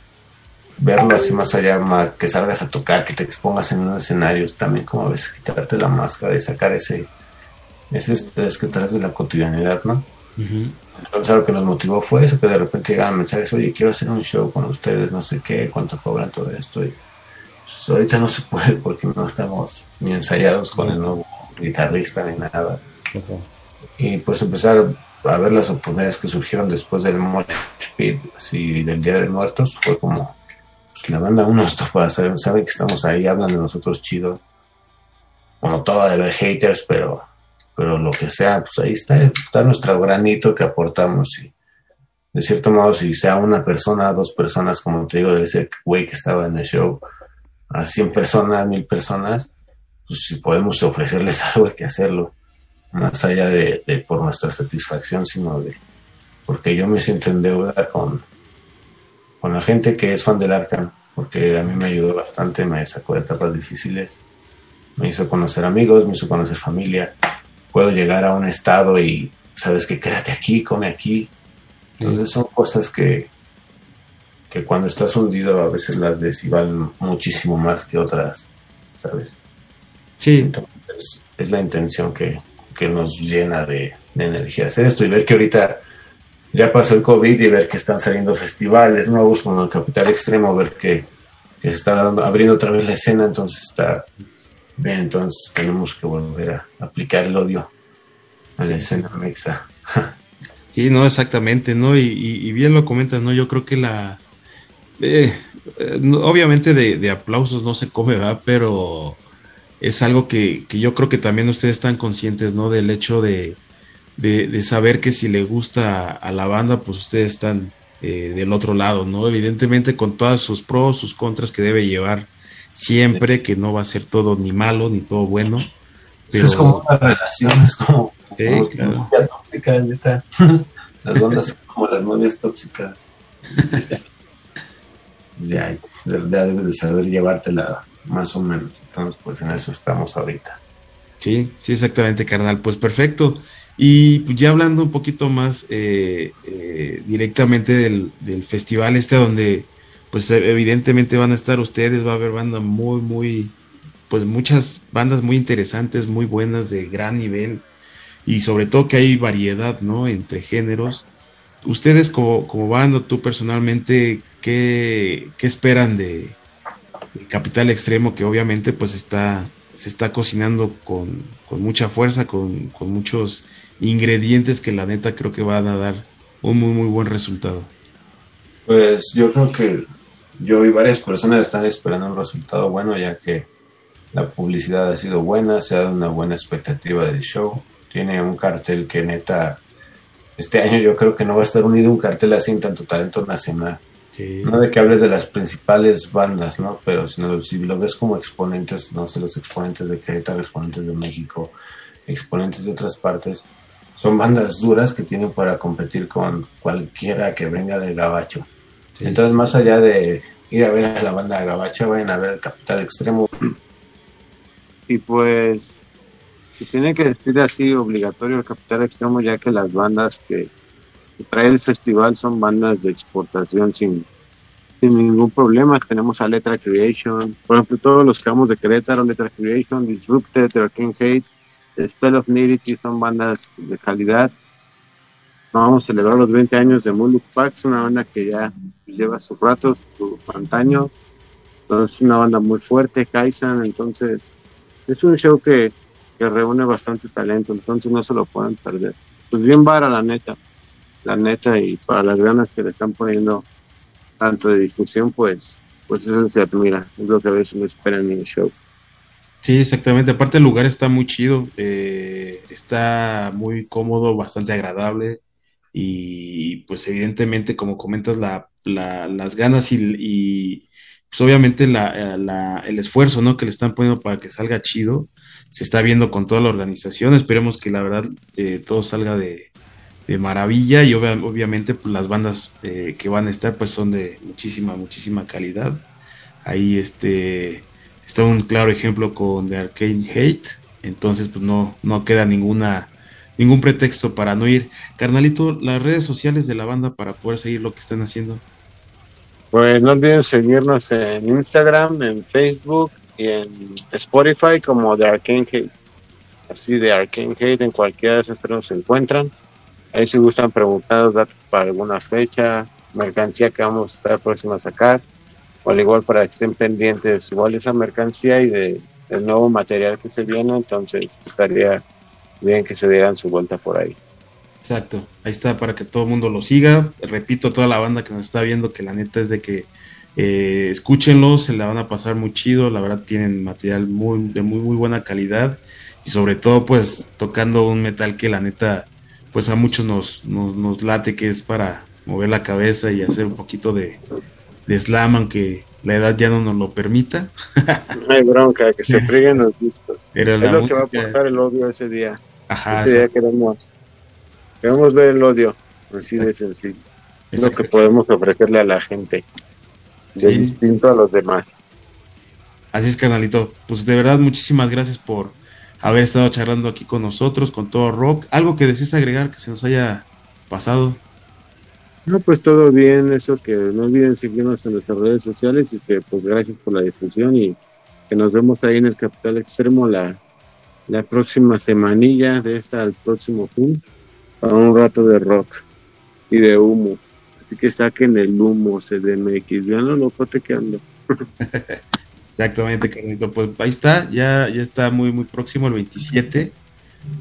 Speaker 2: verlo así más allá, que salgas a tocar, que te expongas en un escenario, también como a veces quitarte la máscara y sacar ese, ese estrés que traes de la cotidianidad, ¿no? Entonces lo que nos motivó fue eso, que de repente llegaban mensajes, oye, quiero hacer un show con ustedes, no sé qué, cuánto cobran todo esto. Y, pues, ahorita no se puede porque no estamos ni ensayados con el nuevo guitarrista ni nada. Y pues empezar a ver las oportunidades que surgieron después del Mosh Pit, así del Día de Muertos, fue como pues, la banda uno topa, sabe, sabe que estamos ahí, hablan de nosotros chido. Como todo de ver haters, pero, pero lo que sea, pues ahí está, está nuestro granito que aportamos y de cierto modo si sea una persona, dos personas, como te digo, de ese güey que estaba en el show, a 100 personas, mil personas, pues si podemos ofrecerles algo hay que hacerlo, más allá de por nuestra satisfacción, sino de porque yo me siento en deuda con, con la gente que es fan del Arkham, porque a mí me ayudó bastante, me sacó de etapas difíciles, me hizo conocer amigos, me hizo conocer familia. Puedo llegar a un estado y sabes que quédate aquí, come aquí. Entonces son cosas que, que cuando estás hundido a veces las ves y valen muchísimo más que otras, ¿sabes?
Speaker 1: Sí.
Speaker 2: Entonces, es la intención que, que nos llena de, de energía hacer esto y ver que ahorita ya pasó el COVID y ver que están saliendo festivales nuevos como el Capital Extremo, ver que, que está abriendo otra vez la escena, entonces está bien, entonces tenemos que volver a aplicar el odio a la escena mexa.
Speaker 1: sí, no, exactamente, ¿no? Y, bien lo comentas, ¿no? Yo creo que la... Eh, eh, obviamente de, de, aplausos no se come, ¿verdad? Pero es algo que, que yo creo que también ustedes están conscientes, ¿no? Del hecho de de, saber que si le gusta a la banda, pues ustedes están eh, del otro lado, ¿no? Evidentemente con todas sus pros, sus contras que debe llevar siempre, que no va a ser todo ni malo ni todo bueno.
Speaker 2: Pero... Eso es como una relación, es como, tóxica, neta. Las bandas son como las novias tóxicas. ya, ya debes de saber llevártela más o menos. Entonces, pues en eso estamos ahorita.
Speaker 1: Sí, sí, exactamente, carnal. Pues perfecto. Y pues, ya hablando un poquito más eh, eh, directamente del, festival este donde pues evidentemente van a estar ustedes, va a haber banda muy, muy, pues muchas bandas muy interesantes, muy buenas, de gran nivel y sobre todo que hay variedad, ¿no? Entre géneros. Ustedes como, como banda, tú personalmente, ¿qué, qué esperan de el Capital Extremo que obviamente pues está, se está cocinando con, con mucha fuerza, con, con muchos ingredientes que la neta creo que van a dar un muy, muy buen resultado.
Speaker 2: Pues yo creo que yo y varias personas están esperando un resultado bueno, ya que la publicidad ha sido buena, se ha dado una buena expectativa del show. Tiene un cartel que neta, este año yo creo que no va a estar unido un cartel así en tanto talento nacional. No de que hables de las principales bandas, ¿no? Pero sino, si lo ves como exponentes, no sé, los exponentes de Querétaro, exponentes de México, exponentes de otras partes, son bandas duras que tienen para competir con cualquiera que venga del gabacho. Entonces, más allá de ir a ver a la banda de gabacho, vayan a ver el Capital Extremo.
Speaker 3: Y pues, se tiene que decir así obligatorio el Capital Extremo, ya que las bandas que, trae el festival son bandas de exportación sin, sin ningún problema. Tenemos a Letra Creation, por ejemplo, todos los que vamos de Querétaro, Letra Creation, Disrupted, King Hate, Spell of Nudity son bandas de calidad. Vamos a celebrar los 20 años de Muluk Pax, una banda que ya lleva sus ratos, su antaño. Es una banda muy fuerte, Kaisan, entonces es un show que, que reúne bastante talento, entonces no se lo pueden perder. Pues bien vara la neta, la neta, y para las ganas que le están poniendo tanto de difusión, pues, pues eso se admira, es lo que a veces me esperan en el show.
Speaker 1: Sí, exactamente. Aparte el lugar está muy chido, eh, está muy cómodo, bastante agradable y pues evidentemente como comentas la, las ganas y, pues obviamente la, la, el esfuerzo ¿no? que le están poniendo para que salga chido se está viendo con toda la organización. Esperemos que la verdad eh, todo salga de, de maravilla y obviamente pues, las bandas eh, que van a estar pues son de muchísima, muchísima calidad. Ahí este está un claro ejemplo con The Arcane Hate, entonces pues no, no queda ninguna ningún pretexto para no ir. Carnalito, las redes sociales de la banda para poder seguir lo que están haciendo.
Speaker 2: Pues no olviden seguirnos en Instagram, en Facebook y en Spotify como The Arcane Hate. Así de Arcane Hate en cualquiera de esos tres se encuentran. Ahí si gustan preguntar datos para alguna fecha, mercancía que vamos a estar próxima a sacar, al igual para que estén pendientes igual esa mercancía y de, del nuevo material que se viene, entonces estaría bien que se dieran su vuelta por ahí.
Speaker 1: Exacto, ahí está para que todo el mundo lo siga. Repito a toda la banda que nos está viendo que la neta es de que eh, escúchenlo, se la van a pasar muy chido, la verdad tienen material muy, de muy muy buena calidad y sobre todo pues tocando un metal que la neta pues a muchos nos, nos, late que es para mover la cabeza y hacer un poquito de, slam, aunque la edad ya no nos lo permita.
Speaker 2: No hay bronca, que se frieguen los discos. es lo que va a aportar el odio ese día. ese día queremos, queremos ver el odio, así de sencillo. Es lo que podemos ofrecerle a la gente, de distinto a los demás.
Speaker 1: Así es, carnalito. Pues de verdad, muchísimas gracias por haber estado charlando aquí con nosotros, con todo rock. ¿Algo que desees agregar que se nos haya pasado?
Speaker 2: No, pues todo bien, eso que no olviden seguirnos en nuestras redes sociales y que pues gracias por la difusión y que nos vemos ahí en el Capital Extremo la, la próxima semanilla de esta al próximo fin para un rato de rock y de humo. Así que saquen el humo CDMX, vean lo locote que ando.
Speaker 1: Exactamente, Carlito. Pues ahí está, ya, ya está muy, muy próximo el 27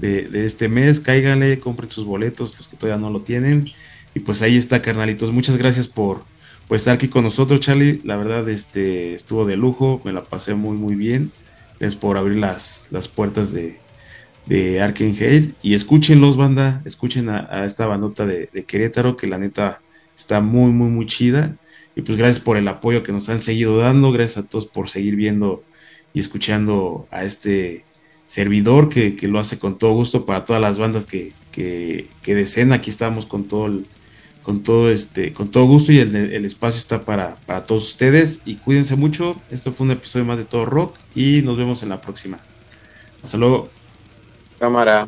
Speaker 1: de, este mes. Cáiganle, compren sus boletos, los que todavía no lo tienen. Y pues ahí está, carnalitos. Muchas gracias por, estar aquí con nosotros, Charlie. La verdad, este estuvo de lujo, me la pasé muy, muy bien. Es por abrir las, las puertas de, de Arkenhead. Y escúchenlos, banda. Escuchen a, esta bandota de, Querétaro, que la neta está muy, muy, muy chida. Y pues gracias por el apoyo que nos han seguido dando, gracias a todos por seguir viendo y escuchando a este servidor que, lo hace con todo gusto para todas las bandas que, que, deseen. Aquí estamos con todo con todo este, con todo gusto y el, el espacio está para, para todos ustedes. Y cuídense mucho. Esto fue un episodio más de Todo Rock y nos vemos en la próxima. Hasta luego.
Speaker 2: Cámara.